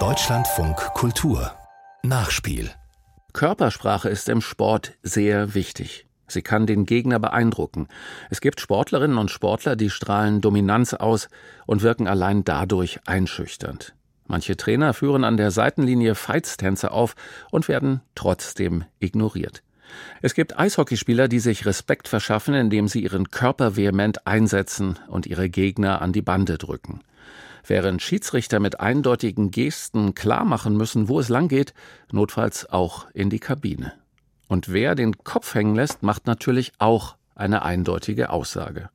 Deutschlandfunk Kultur Nachspiel Körpersprache ist im Sport sehr wichtig. Sie kann den Gegner beeindrucken. Es gibt Sportlerinnen und Sportler, die strahlen Dominanz aus und wirken allein dadurch einschüchternd. Manche Trainer führen an der Seitenlinie Feitstänze auf und werden trotzdem ignoriert. Es gibt Eishockeyspieler, die sich Respekt verschaffen, indem sie ihren Körper vehement einsetzen und ihre Gegner an die Bande drücken. Während Schiedsrichter mit eindeutigen Gesten klarmachen müssen, wo es langgeht, notfalls auch in die Kabine. Und wer den Kopf hängen lässt, macht natürlich auch eine eindeutige Aussage.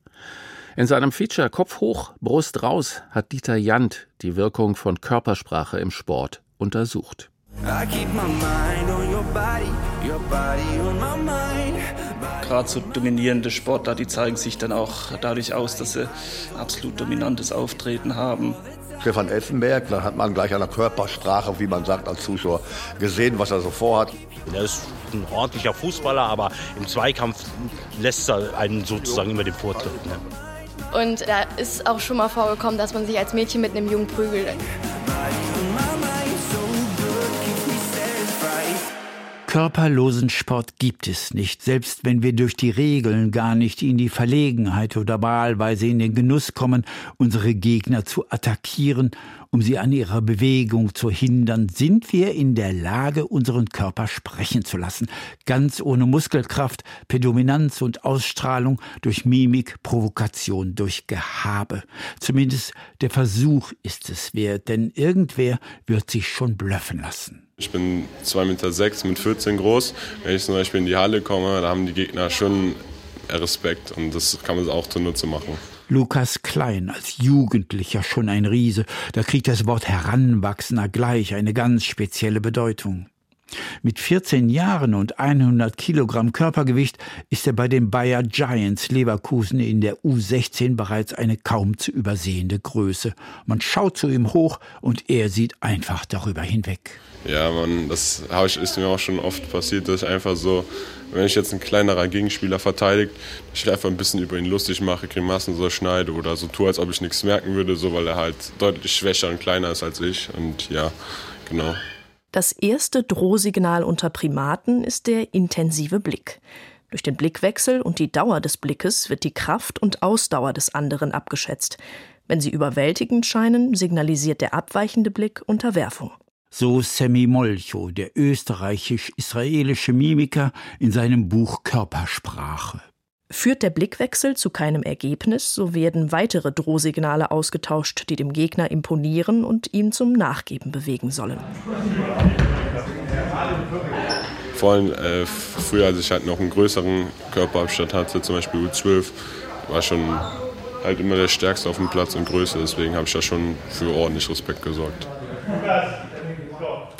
In seinem Feature Kopf hoch, Brust raus hat Dieter Jant die Wirkung von Körpersprache im Sport untersucht. Gerade so dominierende Sportler, die zeigen sich dann auch dadurch aus, dass sie absolut dominantes Auftreten haben. Stefan Effenberg, da hat man gleich an der Körpersprache, wie man sagt, als Zuschauer gesehen, was er so vorhat. Er ist ein ordentlicher Fußballer, aber im Zweikampf lässt er einen sozusagen immer den Vortritt. Ne? Und da ist auch schon mal vorgekommen, dass man sich als Mädchen mit einem Jungen prügelt. Körperlosen Sport gibt es nicht, selbst wenn wir durch die Regeln gar nicht in die Verlegenheit oder wahlweise in den Genuss kommen, unsere Gegner zu attackieren, um sie an ihrer Bewegung zu hindern, sind wir in der Lage, unseren Körper sprechen zu lassen, ganz ohne Muskelkraft, per Dominanz und Ausstrahlung, durch Mimik, Provokation, durch Gehabe. Zumindest der Versuch ist es wert, denn irgendwer wird sich schon blöffen lassen. Ich bin 2,6 Meter sechs, mit 14 groß. Wenn ich zum Beispiel in die Halle komme, da haben die Gegner schon Respekt und das kann man auch zunutze machen. Lukas Klein, als Jugendlicher schon ein Riese, da kriegt das Wort Heranwachsender gleich eine ganz spezielle Bedeutung. Mit 14 Jahren und 100 Kilogramm Körpergewicht ist er bei den Bayer Giants Leverkusen in der U16 bereits eine kaum zu übersehende Größe. Man schaut zu ihm hoch und er sieht einfach darüber hinweg. Ja, man, das ist mir auch schon oft passiert, dass ich einfach so, wenn ich jetzt ein kleinerer Gegenspieler verteidigt, ich einfach ein bisschen über ihn lustig mache, Grimassen so schneide oder so tue, als ob ich nichts merken würde, so weil er halt deutlich schwächer und kleiner ist als ich. Und ja, genau. Das erste Drohsignal unter Primaten ist der intensive Blick. Durch den Blickwechsel und die Dauer des Blickes wird die Kraft und Ausdauer des anderen abgeschätzt. Wenn sie überwältigend scheinen, signalisiert der abweichende Blick Unterwerfung. So Semi Molcho, der österreichisch-israelische Mimiker, in seinem Buch Körpersprache. Führt der Blickwechsel zu keinem Ergebnis, so werden weitere Drohsignale ausgetauscht, die dem Gegner imponieren und ihn zum Nachgeben bewegen sollen. Vor allem äh, früher, als ich halt noch einen größeren Körperabstand hatte, zum Beispiel U12, war schon halt immer der Stärkste auf dem Platz in Größe. Deswegen habe ich da schon für ordentlich Respekt gesorgt.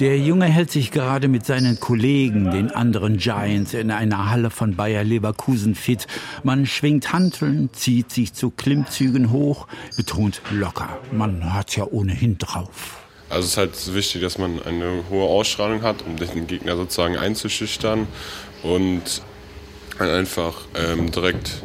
Der Junge hält sich gerade mit seinen Kollegen, den anderen Giants, in einer Halle von Bayer Leverkusen fit. Man schwingt Hanteln, zieht sich zu Klimmzügen hoch, betont locker. Man hat's ja ohnehin drauf. Also es ist halt wichtig, dass man eine hohe Ausstrahlung hat, um den Gegner sozusagen einzuschüchtern und einfach ähm, direkt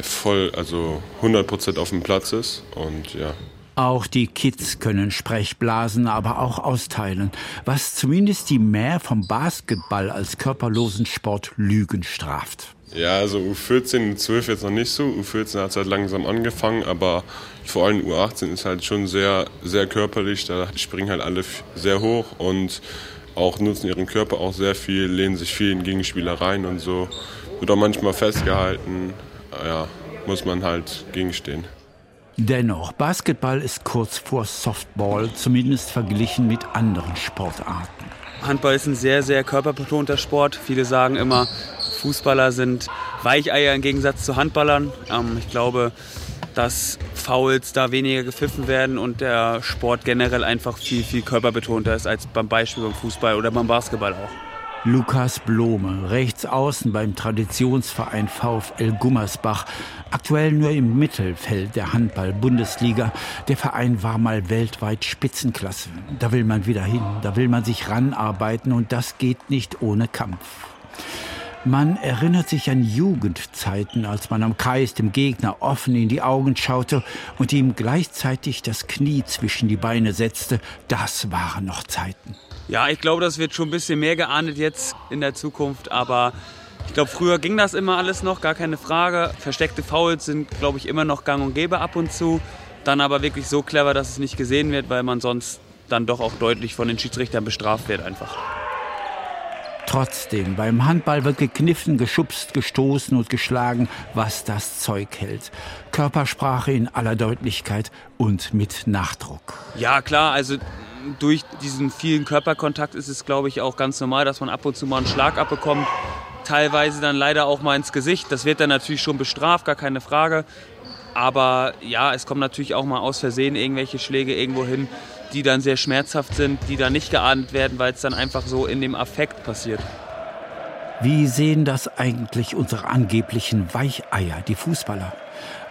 voll, also 100% auf dem Platz ist und ja. Auch die Kids können Sprechblasen, aber auch austeilen, was zumindest die Mehr vom Basketball als körperlosen Sport Lügen straft. Ja, also U14 und 12 jetzt noch nicht so. U14 hat es halt langsam angefangen, aber vor allem U18 ist halt schon sehr, sehr körperlich. Da springen halt alle sehr hoch und auch nutzen ihren Körper auch sehr viel, lehnen sich viel in Gegenspieler rein und so. Wird auch manchmal festgehalten. Ja, muss man halt gegenstehen. Dennoch, Basketball ist kurz vor Softball, zumindest verglichen mit anderen Sportarten. Handball ist ein sehr, sehr körperbetonter Sport. Viele sagen immer, Fußballer sind Weicheier im Gegensatz zu Handballern. Ähm, ich glaube, dass Fouls da weniger gepfiffen werden und der Sport generell einfach viel, viel körperbetonter ist als beim Beispiel beim Fußball oder beim Basketball auch. Lukas Blome, rechts außen beim Traditionsverein VfL Gummersbach, aktuell nur im Mittelfeld der Handball-Bundesliga. Der Verein war mal weltweit Spitzenklasse. Da will man wieder hin, da will man sich ranarbeiten und das geht nicht ohne Kampf. Man erinnert sich an Jugendzeiten, als man am Kreis dem Gegner offen in die Augen schaute und ihm gleichzeitig das Knie zwischen die Beine setzte. Das waren noch Zeiten. Ja, ich glaube, das wird schon ein bisschen mehr geahndet jetzt in der Zukunft, aber ich glaube, früher ging das immer alles noch, gar keine Frage. Versteckte Fouls sind, glaube ich, immer noch gang und gäbe ab und zu. Dann aber wirklich so clever, dass es nicht gesehen wird, weil man sonst dann doch auch deutlich von den Schiedsrichtern bestraft wird einfach. Trotzdem, beim Handball wird gekniffen, geschubst, gestoßen und geschlagen, was das Zeug hält. Körpersprache in aller Deutlichkeit und mit Nachdruck. Ja, klar, also durch diesen vielen Körperkontakt ist es, glaube ich, auch ganz normal, dass man ab und zu mal einen Schlag abbekommt. Teilweise dann leider auch mal ins Gesicht. Das wird dann natürlich schon bestraft, gar keine Frage. Aber ja, es kommen natürlich auch mal aus Versehen irgendwelche Schläge irgendwo hin, die dann sehr schmerzhaft sind, die dann nicht geahnt werden, weil es dann einfach so in dem Affekt passiert. Wie sehen das eigentlich unsere angeblichen Weicheier, die Fußballer?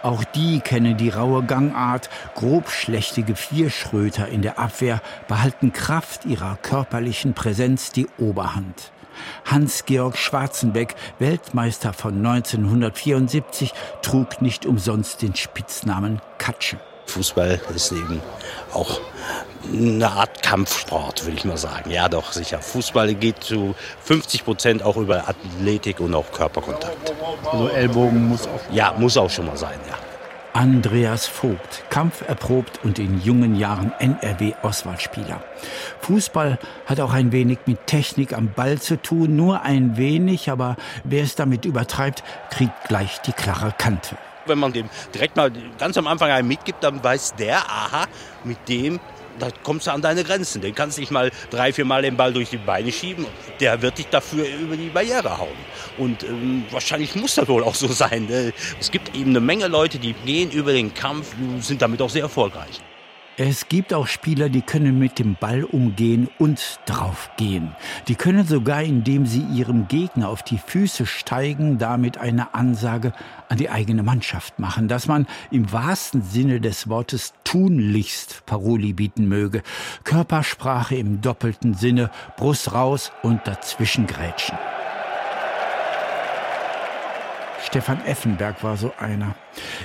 Auch die kennen die raue Gangart, grobschlächtige Vierschröter in der Abwehr behalten Kraft ihrer körperlichen Präsenz die Oberhand. Hans-Georg Schwarzenbeck, Weltmeister von 1974, trug nicht umsonst den Spitznamen Katsche. Fußball ist eben auch eine Art Kampfsport, würde ich mal sagen. Ja, doch, sicher. Fußball geht zu 50 Prozent auch über Athletik und auch Körperkontakt. Also Ellbogen muss auch. Ja, muss auch schon mal sein, ja. Andreas Vogt, kampferprobt und in jungen Jahren NRW-Auswahlspieler. Fußball hat auch ein wenig mit Technik am Ball zu tun, nur ein wenig, aber wer es damit übertreibt, kriegt gleich die klare Kante. Wenn man dem direkt mal ganz am Anfang einen mitgibt, dann weiß der, aha, mit dem da kommst du an deine Grenzen. Den kannst du nicht mal drei, vier Mal den Ball durch die Beine schieben. Der wird dich dafür über die Barriere hauen. Und ähm, wahrscheinlich muss das wohl auch so sein. Ne? Es gibt eben eine Menge Leute, die gehen über den Kampf, sind damit auch sehr erfolgreich. Es gibt auch Spieler, die können mit dem Ball umgehen und draufgehen. Die können sogar, indem sie ihrem Gegner auf die Füße steigen, damit eine Ansage an die eigene Mannschaft machen, dass man im wahrsten Sinne des Wortes tunlichst Paroli bieten möge. Körpersprache im doppelten Sinne, Brust raus und dazwischen grätschen. Stefan Effenberg war so einer.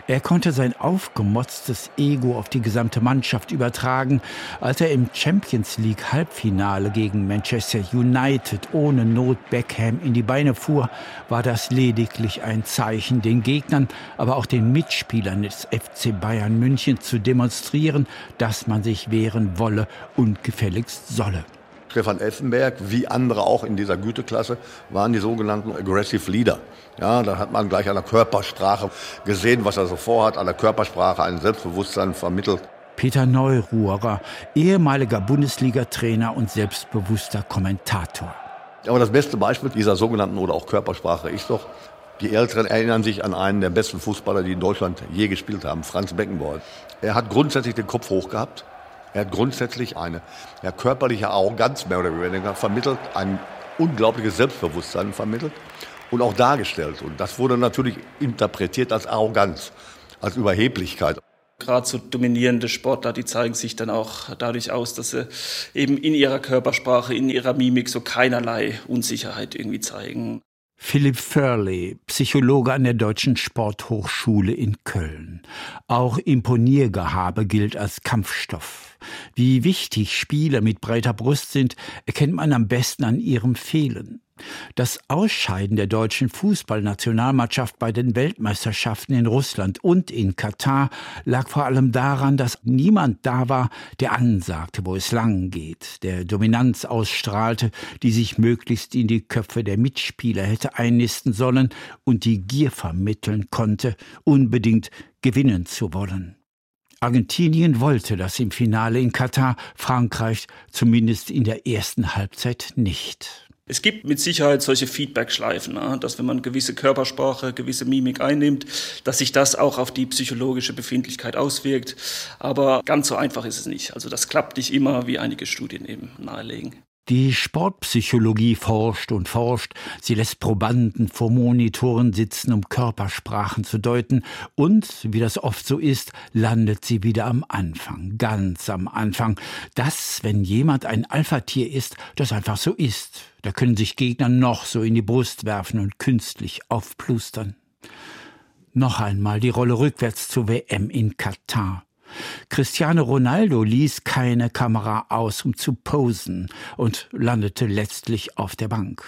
Er konnte sein aufgemotztes Ego auf die gesamte Mannschaft übertragen, als er im Champions League Halbfinale gegen Manchester United ohne Not Beckham in die Beine fuhr, war das lediglich ein Zeichen, den Gegnern, aber auch den Mitspielern des FC Bayern München zu demonstrieren, dass man sich wehren wolle und gefälligst solle. Stefan Effenberg, wie andere auch in dieser Güteklasse, waren die sogenannten Aggressive Leader. Ja, da hat man gleich an der Körpersprache gesehen, was er so vorhat, an der Körpersprache ein Selbstbewusstsein vermittelt. Peter Neururer, ehemaliger Bundesliga-Trainer und selbstbewusster Kommentator. Aber das beste Beispiel dieser sogenannten oder auch Körpersprache ist doch, die Älteren erinnern sich an einen der besten Fußballer, die in Deutschland je gespielt haben, Franz Beckenbauer. Er hat grundsätzlich den Kopf hoch gehabt, er hat grundsätzlich eine ja, körperliche Arroganz mehr oder weniger vermittelt, ein unglaubliches Selbstbewusstsein vermittelt und auch dargestellt. Und das wurde natürlich interpretiert als Arroganz, als Überheblichkeit. Gerade so dominierende Sportler, die zeigen sich dann auch dadurch aus, dass sie eben in ihrer Körpersprache, in ihrer Mimik so keinerlei Unsicherheit irgendwie zeigen. Philipp Furley, Psychologe an der Deutschen Sporthochschule in Köln. Auch Imponiergehabe gilt als Kampfstoff. Wie wichtig Spieler mit breiter Brust sind, erkennt man am besten an ihrem Fehlen. Das Ausscheiden der deutschen Fußballnationalmannschaft bei den Weltmeisterschaften in Russland und in Katar lag vor allem daran, dass niemand da war, der ansagte, wo es lang geht, der Dominanz ausstrahlte, die sich möglichst in die Köpfe der Mitspieler hätte einnisten sollen und die Gier vermitteln konnte, unbedingt gewinnen zu wollen. Argentinien wollte das im Finale in Katar, Frankreich zumindest in der ersten Halbzeit nicht. Es gibt mit Sicherheit solche Feedback-Schleifen, ne? dass wenn man gewisse Körpersprache, gewisse Mimik einnimmt, dass sich das auch auf die psychologische Befindlichkeit auswirkt. Aber ganz so einfach ist es nicht. Also das klappt nicht immer, wie einige Studien eben nahelegen. Die Sportpsychologie forscht und forscht. Sie lässt Probanden vor Monitoren sitzen, um Körpersprachen zu deuten. Und, wie das oft so ist, landet sie wieder am Anfang, ganz am Anfang. Das, wenn jemand ein Alpha-Tier ist, das einfach so ist. Da können sich Gegner noch so in die Brust werfen und künstlich aufplustern. Noch einmal die Rolle rückwärts zur WM in Katar. Cristiano Ronaldo ließ keine Kamera aus, um zu posen und landete letztlich auf der Bank.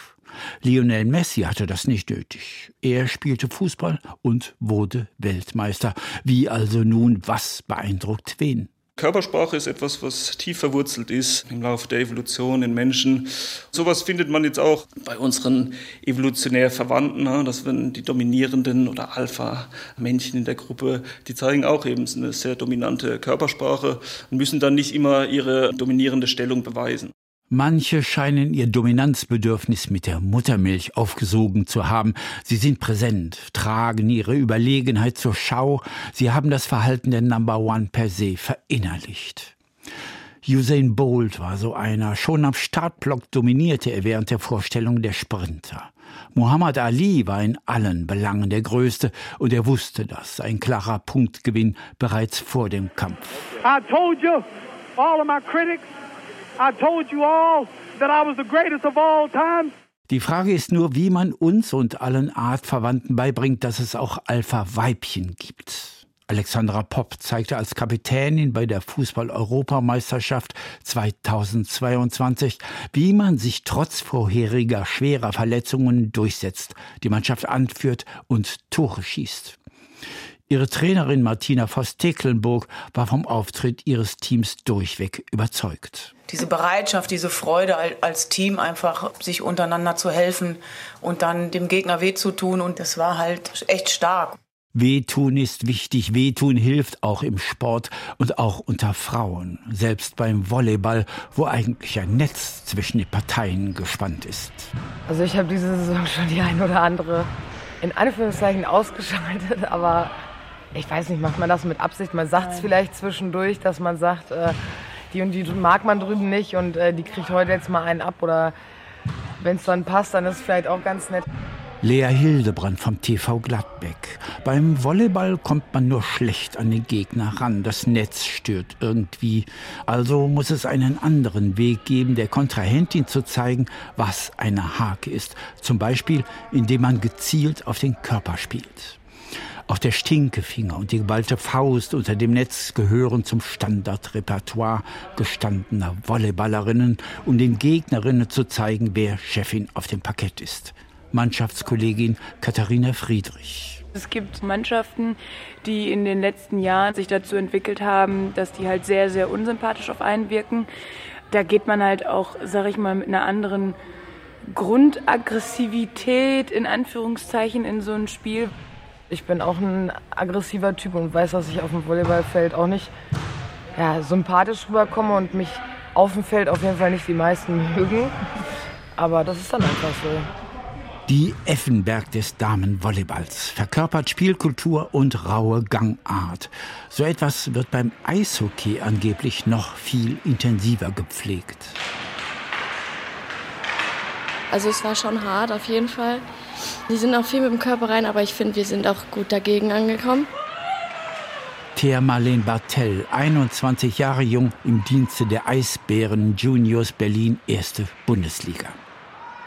Lionel Messi hatte das nicht nötig. Er spielte Fußball und wurde Weltmeister. Wie also nun, was beeindruckt wen? Körpersprache ist etwas, was tief verwurzelt ist im Laufe der Evolution in Menschen. Sowas findet man jetzt auch bei unseren evolutionär Verwandten, ne? dass wenn die dominierenden oder Alpha-Männchen in der Gruppe, die zeigen auch eben eine sehr dominante Körpersprache und müssen dann nicht immer ihre dominierende Stellung beweisen. Manche scheinen ihr Dominanzbedürfnis mit der Muttermilch aufgesogen zu haben. Sie sind präsent, tragen ihre Überlegenheit zur Schau. Sie haben das Verhalten der Number One per se verinnerlicht. Usain Bolt war so einer. Schon am Startblock dominierte er während der Vorstellung der Sprinter. Muhammad Ali war in allen Belangen der Größte und er wusste das. Ein klarer Punktgewinn bereits vor dem Kampf. I told you, all of my critics I told you all that I was the greatest of all time. Die Frage ist nur, wie man uns und allen Artverwandten beibringt, dass es auch Alpha-Weibchen gibt. Alexandra Popp zeigte als Kapitänin bei der Fußball-Europameisterschaft 2022, wie man sich trotz vorheriger schwerer Verletzungen durchsetzt, die Mannschaft anführt und Tore schießt. Ihre Trainerin Martina Voss-Tecklenburg war vom Auftritt ihres Teams durchweg überzeugt. Diese Bereitschaft, diese Freude als Team einfach sich untereinander zu helfen und dann dem Gegner weh zu tun und das war halt echt stark. Wehtun ist wichtig, Wehtun hilft auch im Sport und auch unter Frauen, selbst beim Volleyball, wo eigentlich ein Netz zwischen den Parteien gespannt ist. Also ich habe diese Saison schon die ein oder andere in Anführungszeichen ausgeschaltet, aber ich weiß nicht, macht man das mit Absicht? Man sagt es vielleicht zwischendurch, dass man sagt, äh, die und die mag man drüben nicht und äh, die kriegt heute jetzt mal einen ab oder wenn es dann passt, dann ist es vielleicht auch ganz nett. Lea Hildebrand vom TV Gladbeck. Beim Volleyball kommt man nur schlecht an den Gegner ran. Das Netz stört irgendwie. Also muss es einen anderen Weg geben, der Kontrahentin zu zeigen, was eine Hake ist. Zum Beispiel, indem man gezielt auf den Körper spielt. Auch der Stinkefinger und die geballte Faust unter dem Netz gehören zum Standardrepertoire gestandener Volleyballerinnen, um den Gegnerinnen zu zeigen, wer Chefin auf dem Parkett ist. Mannschaftskollegin Katharina Friedrich. Es gibt Mannschaften, die in den letzten Jahren sich dazu entwickelt haben, dass die halt sehr, sehr unsympathisch auf einen wirken. Da geht man halt auch, sag ich mal, mit einer anderen Grundaggressivität in Anführungszeichen in so ein Spiel. Ich bin auch ein aggressiver Typ und weiß, dass ich auf dem Volleyballfeld auch nicht ja, sympathisch rüberkomme und mich auf dem Feld auf jeden Fall nicht die meisten mögen. Aber das ist dann einfach so. Die Effenberg des Damenvolleyballs verkörpert Spielkultur und raue Gangart. So etwas wird beim Eishockey angeblich noch viel intensiver gepflegt. Also es war schon hart auf jeden Fall. Die sind auch viel mit dem Körper rein, aber ich finde, wir sind auch gut dagegen angekommen. Thea Marlene Bartell, 21 Jahre jung, im Dienste der Eisbären Juniors Berlin, erste Bundesliga.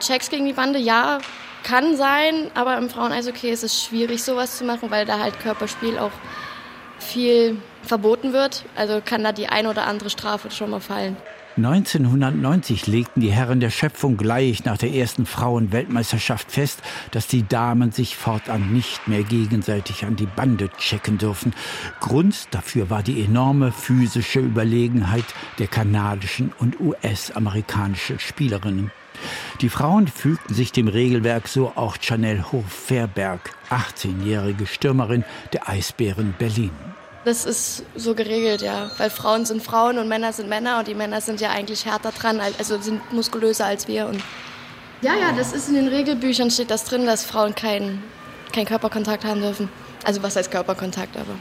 Checks gegen die Bande, ja, kann sein, aber im Frauen-Eishockey ist es schwierig, sowas zu machen, weil da halt Körperspiel auch viel verboten wird. Also kann da die ein oder andere Strafe schon mal fallen. 1990 legten die Herren der Schöpfung gleich nach der ersten Frauenweltmeisterschaft fest, dass die Damen sich fortan nicht mehr gegenseitig an die Bande checken dürfen. Grund dafür war die enorme physische Überlegenheit der kanadischen und US-amerikanischen Spielerinnen. Die Frauen fügten sich dem Regelwerk, so auch Chanel Hof-Fairberg, 18-jährige Stürmerin der Eisbären Berlin. Das ist so geregelt, ja. Weil Frauen sind Frauen und Männer sind Männer und die Männer sind ja eigentlich härter dran, also sind muskulöser als wir. Und ja, ja, das ist in den Regelbüchern steht das drin, dass Frauen keinen kein Körperkontakt haben dürfen. Also was heißt Körperkontakt, aber.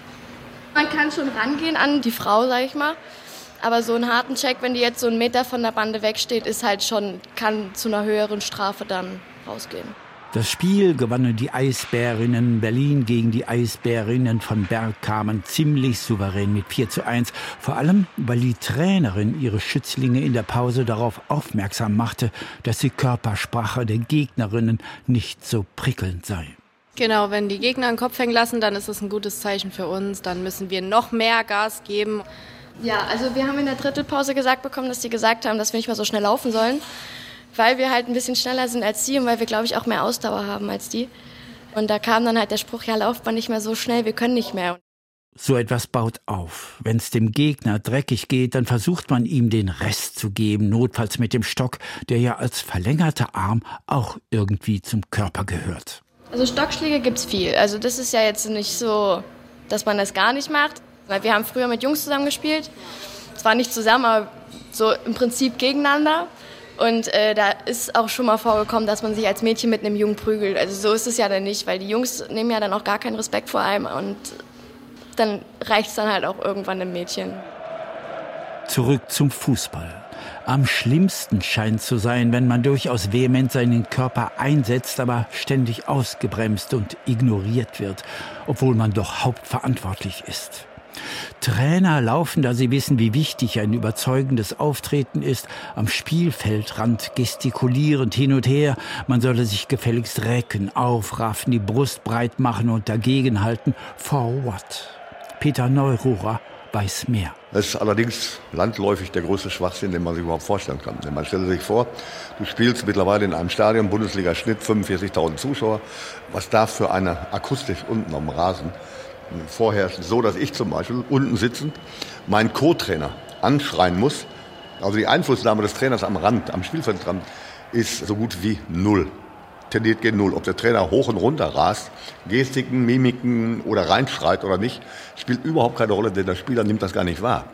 Man kann schon rangehen an die Frau, sag ich mal. Aber so einen harten Check, wenn die jetzt so einen Meter von der Bande wegsteht, ist halt schon, kann zu einer höheren Strafe dann rausgehen. Das Spiel gewannen die Eisbärinnen Berlin gegen die Eisbärinnen von Bergkamen ziemlich souverän mit 4 zu 1. Vor allem, weil die Trainerin ihre Schützlinge in der Pause darauf aufmerksam machte, dass die Körpersprache der Gegnerinnen nicht so prickelnd sei. Genau, wenn die Gegner den Kopf hängen lassen, dann ist das ein gutes Zeichen für uns. Dann müssen wir noch mehr Gas geben. Ja, also wir haben in der Drittelpause gesagt bekommen, dass die gesagt haben, dass wir nicht mehr so schnell laufen sollen weil wir halt ein bisschen schneller sind als die und weil wir, glaube ich, auch mehr Ausdauer haben als die. Und da kam dann halt der Spruch, ja, lauft man nicht mehr so schnell, wir können nicht mehr. So etwas baut auf. Wenn es dem Gegner dreckig geht, dann versucht man ihm den Rest zu geben, notfalls mit dem Stock, der ja als verlängerter Arm auch irgendwie zum Körper gehört. Also Stockschläge gibt's viel. Also das ist ja jetzt nicht so, dass man das gar nicht macht. Weil wir haben früher mit Jungs zusammen gespielt. Zwar nicht zusammen, aber so im Prinzip gegeneinander. Und äh, da ist auch schon mal vorgekommen, dass man sich als Mädchen mit einem Jungen prügelt. Also so ist es ja dann nicht, weil die Jungs nehmen ja dann auch gar keinen Respekt vor einem und dann reicht es dann halt auch irgendwann dem Mädchen. Zurück zum Fußball. Am schlimmsten scheint zu sein, wenn man durchaus vehement seinen Körper einsetzt, aber ständig ausgebremst und ignoriert wird, obwohl man doch hauptverantwortlich ist. Trainer laufen, da sie wissen, wie wichtig ein überzeugendes Auftreten ist, am Spielfeldrand gestikulierend hin und her. Man solle sich gefälligst recken, aufraffen, die Brust breit machen und dagegenhalten. For what? Peter Neururer weiß mehr. Das ist allerdings landläufig der größte Schwachsinn, den man sich überhaupt vorstellen kann. Denn man stelle sich vor, du spielst mittlerweile in einem Stadion, Bundesliga-Schnitt, 45.000 Zuschauer. Was da für eine Akustik unten am Rasen vorherrschen, so dass ich zum Beispiel unten sitzend meinen Co-Trainer anschreien muss. Also die Einflussnahme des Trainers am Rand, am Spielfeldrand, ist so gut wie null. Tendiert gegen null. Ob der Trainer hoch und runter rast, Gestiken, Mimiken oder reinschreit oder nicht, spielt überhaupt keine Rolle, denn der Spieler nimmt das gar nicht wahr.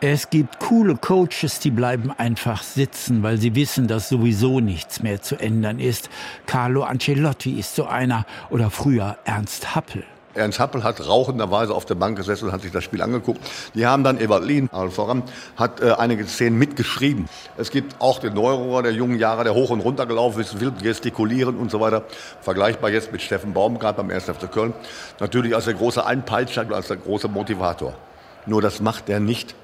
Es gibt coole Coaches, die bleiben einfach sitzen, weil sie wissen, dass sowieso nichts mehr zu ändern ist. Carlo Ancelotti ist so einer oder früher Ernst Happel. Ernst Happel hat rauchenderweise auf der Bank gesessen und hat sich das Spiel angeguckt. Die haben dann, Evalin, allen voran, hat äh, einige Szenen mitgeschrieben. Es gibt auch den Neurohrer der jungen Jahre, der hoch und runter gelaufen ist, wild gestikulieren und so weiter. Vergleichbar jetzt mit Steffen Baumgart beim 1. FC Köln. Natürlich als der große Einpeitscher, als der große Motivator. Nur das macht er nicht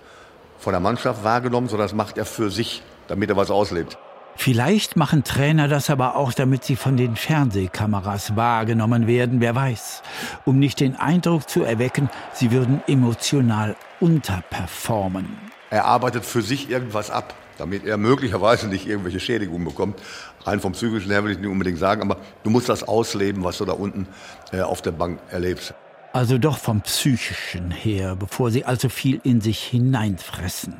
von der Mannschaft wahrgenommen, sondern das macht er für sich, damit er was auslebt. Vielleicht machen Trainer das aber auch, damit sie von den Fernsehkameras wahrgenommen werden, wer weiß. Um nicht den Eindruck zu erwecken, sie würden emotional unterperformen. Er arbeitet für sich irgendwas ab, damit er möglicherweise nicht irgendwelche Schädigungen bekommt. Rein vom psychischen her will ich nicht unbedingt sagen, aber du musst das ausleben, was du da unten äh, auf der Bank erlebst. Also doch vom psychischen her, bevor sie allzu viel in sich hineinfressen.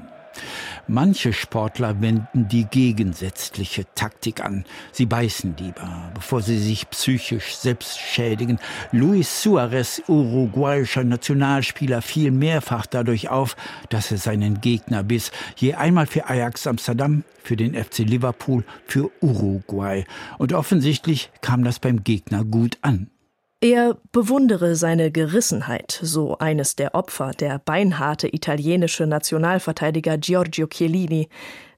Manche Sportler wenden die gegensätzliche Taktik an. Sie beißen lieber, bevor sie sich psychisch selbst schädigen. Luis Suarez, uruguayischer Nationalspieler, fiel mehrfach dadurch auf, dass er seinen Gegner biss. Je einmal für Ajax Amsterdam, für den FC Liverpool, für Uruguay. Und offensichtlich kam das beim Gegner gut an. Er bewundere seine Gerissenheit, so eines der Opfer, der beinharte italienische Nationalverteidiger Giorgio Chiellini.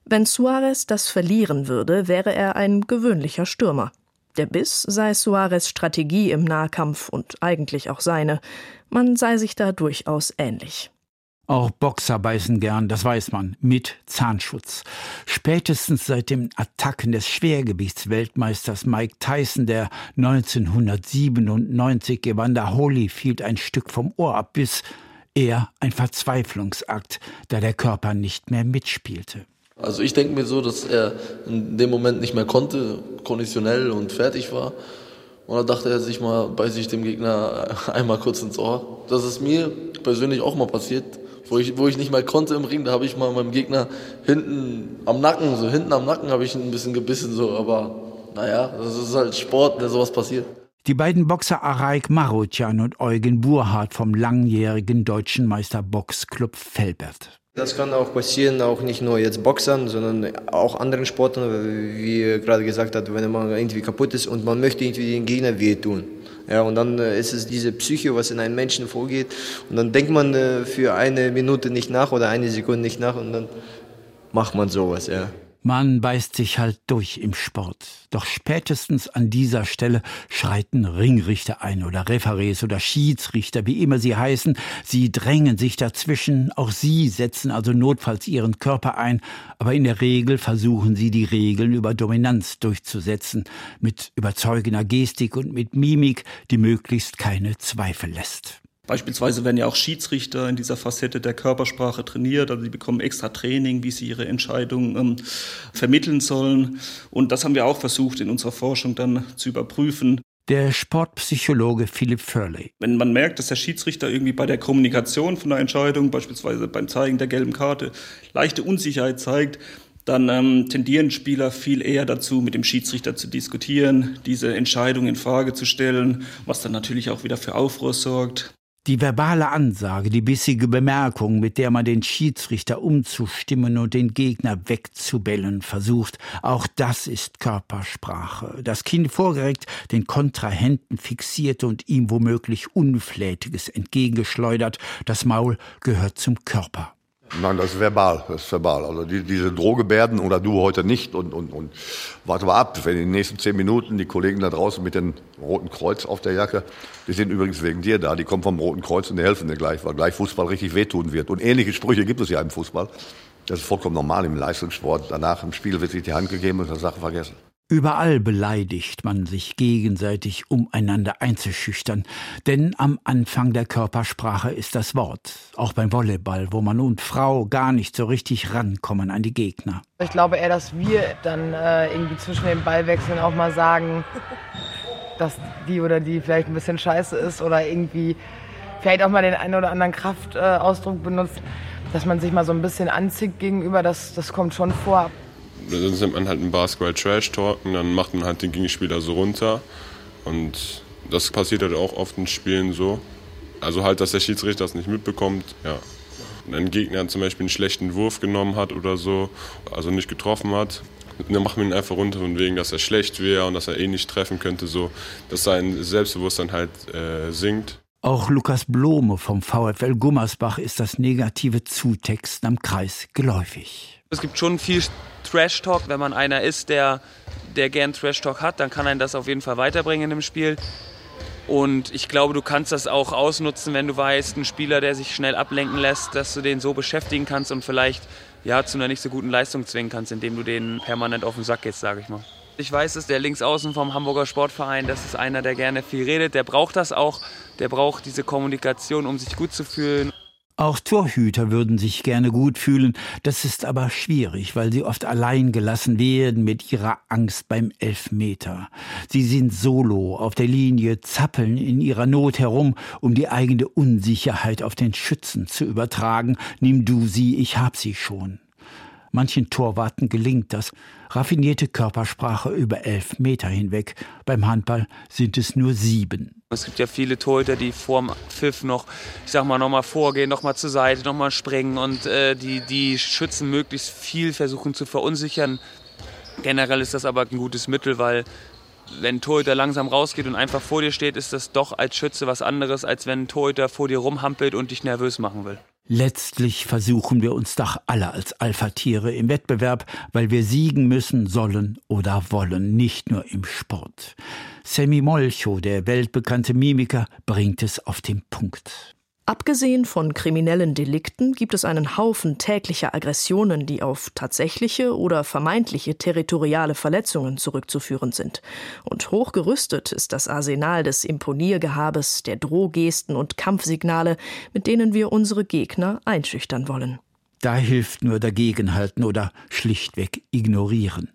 Wenn Suarez das verlieren würde, wäre er ein gewöhnlicher Stürmer. Der Biss sei Suarez Strategie im Nahkampf und eigentlich auch seine. Man sei sich da durchaus ähnlich. Auch Boxer beißen gern, das weiß man, mit Zahnschutz. Spätestens seit den Attacken des Schwergewichtsweltmeisters Mike Tyson, der 1997 Evander Holyfield ein Stück vom Ohr abbiss, eher ein Verzweiflungsakt, da der Körper nicht mehr mitspielte. Also ich denke mir so, dass er in dem Moment nicht mehr konnte, konditionell und fertig war. Und da dachte er sich mal bei sich dem Gegner einmal kurz ins Ohr. Das ist mir persönlich auch mal passiert wo ich, wo ich nicht mal konnte im Ring, da habe ich mal meinem Gegner hinten am Nacken, so hinten am Nacken habe ich ein bisschen gebissen, so, aber naja, das ist halt Sport, wenn sowas passiert. Die beiden Boxer Araik Marutjan und Eugen Burhardt vom langjährigen deutschen Meister Boxclub Felbert. Das kann auch passieren, auch nicht nur jetzt Boxern, sondern auch anderen Sportlern, wie gerade gesagt hat, wenn man irgendwie kaputt ist und man möchte irgendwie den Gegner wehtun. Ja, und dann äh, ist es diese Psyche, was in einem Menschen vorgeht. Und dann denkt man äh, für eine Minute nicht nach oder eine Sekunde nicht nach und dann macht man sowas, ja. Man beißt sich halt durch im Sport. Doch spätestens an dieser Stelle schreiten Ringrichter ein oder Referees oder Schiedsrichter, wie immer sie heißen. Sie drängen sich dazwischen. Auch sie setzen also notfalls ihren Körper ein. Aber in der Regel versuchen sie die Regeln über Dominanz durchzusetzen. Mit überzeugender Gestik und mit Mimik, die möglichst keine Zweifel lässt. Beispielsweise werden ja auch Schiedsrichter in dieser Facette der Körpersprache trainiert, also sie bekommen extra Training, wie sie ihre Entscheidungen ähm, vermitteln sollen. Und das haben wir auch versucht in unserer Forschung dann zu überprüfen. Der Sportpsychologe Philipp Furley. Wenn man merkt, dass der Schiedsrichter irgendwie bei der Kommunikation von der Entscheidung, beispielsweise beim Zeigen der gelben Karte, leichte Unsicherheit zeigt, dann ähm, tendieren Spieler viel eher dazu, mit dem Schiedsrichter zu diskutieren, diese Entscheidung in Frage zu stellen, was dann natürlich auch wieder für Aufruhr sorgt. Die verbale Ansage, die bissige Bemerkung, mit der man den Schiedsrichter umzustimmen und den Gegner wegzubellen versucht, auch das ist Körpersprache. Das Kind vorgeregt, den Kontrahenten fixiert und ihm womöglich Unflätiges entgegengeschleudert. Das Maul gehört zum Körper. Nein, das ist verbal, das ist verbal. Also die, diese Drohgebärden oder du heute nicht und, und, und warte mal ab, wenn in den nächsten zehn Minuten die Kollegen da draußen mit dem Roten Kreuz auf der Jacke, die sind übrigens wegen dir da, die kommen vom Roten Kreuz und die helfen dir gleich, weil gleich Fußball richtig wehtun wird. Und ähnliche Sprüche gibt es ja im Fußball. Das ist vollkommen normal im Leistungssport. Danach im Spiel wird sich die Hand gegeben und ist Sache vergessen. Überall beleidigt man sich gegenseitig, um einander einzuschüchtern. Denn am Anfang der Körpersprache ist das Wort. Auch beim Volleyball, wo man und Frau gar nicht so richtig rankommen an die Gegner. Ich glaube eher, dass wir dann äh, irgendwie zwischen den Ballwechseln auch mal sagen, dass die oder die vielleicht ein bisschen scheiße ist oder irgendwie vielleicht auch mal den einen oder anderen Kraftausdruck äh, benutzt, dass man sich mal so ein bisschen anzieht gegenüber. Das, das kommt schon vor dann nimmt man halt einen Basketball Trash Talk und dann macht man halt den Gegenspieler so runter. Und das passiert halt auch oft in Spielen so. Also halt, dass der Schiedsrichter das nicht mitbekommt, ja. Wenn ein Gegner zum Beispiel einen schlechten Wurf genommen hat oder so, also nicht getroffen hat, dann macht man ihn einfach runter von wegen, dass er schlecht wäre und dass er eh nicht treffen könnte, so, dass sein Selbstbewusstsein halt äh, sinkt. Auch Lukas Blome vom VfL Gummersbach ist das negative Zutexten am Kreis geläufig. Es gibt schon viel Trash-Talk. Wenn man einer ist, der, der gern Trash-Talk hat, dann kann einen das auf jeden Fall weiterbringen im Spiel. Und ich glaube, du kannst das auch ausnutzen, wenn du weißt, ein Spieler, der sich schnell ablenken lässt, dass du den so beschäftigen kannst und vielleicht ja, zu einer nicht so guten Leistung zwingen kannst, indem du den permanent auf den Sack gehst, sage ich mal. Ich weiß, dass der Linksaußen vom Hamburger Sportverein, das ist einer, der gerne viel redet. Der braucht das auch. Der braucht diese Kommunikation, um sich gut zu fühlen. Auch Torhüter würden sich gerne gut fühlen, das ist aber schwierig, weil sie oft allein gelassen werden mit ihrer Angst beim Elfmeter. Sie sind solo auf der Linie, zappeln in ihrer Not herum, um die eigene Unsicherheit auf den Schützen zu übertragen. Nimm du sie, ich hab sie schon. Manchen Torwarten gelingt das. Raffinierte Körpersprache über elf Meter hinweg. Beim Handball sind es nur sieben. Es gibt ja viele Torhüter, die vorm Pfiff noch, ich sag mal, nochmal vorgehen, nochmal zur Seite, nochmal springen und äh, die, die Schützen möglichst viel versuchen zu verunsichern. Generell ist das aber ein gutes Mittel, weil wenn ein Torhüter langsam rausgeht und einfach vor dir steht, ist das doch als Schütze was anderes, als wenn ein Torhüter vor dir rumhampelt und dich nervös machen will. Letztlich versuchen wir uns doch alle als Alpha-Tiere im Wettbewerb, weil wir siegen müssen, sollen oder wollen, nicht nur im Sport. Sammy Molcho, der weltbekannte Mimiker, bringt es auf den Punkt. Abgesehen von kriminellen Delikten gibt es einen Haufen täglicher Aggressionen, die auf tatsächliche oder vermeintliche territoriale Verletzungen zurückzuführen sind. Und hochgerüstet ist das Arsenal des Imponiergehabes, der Drohgesten und Kampfsignale, mit denen wir unsere Gegner einschüchtern wollen. Da hilft nur dagegenhalten oder schlichtweg ignorieren.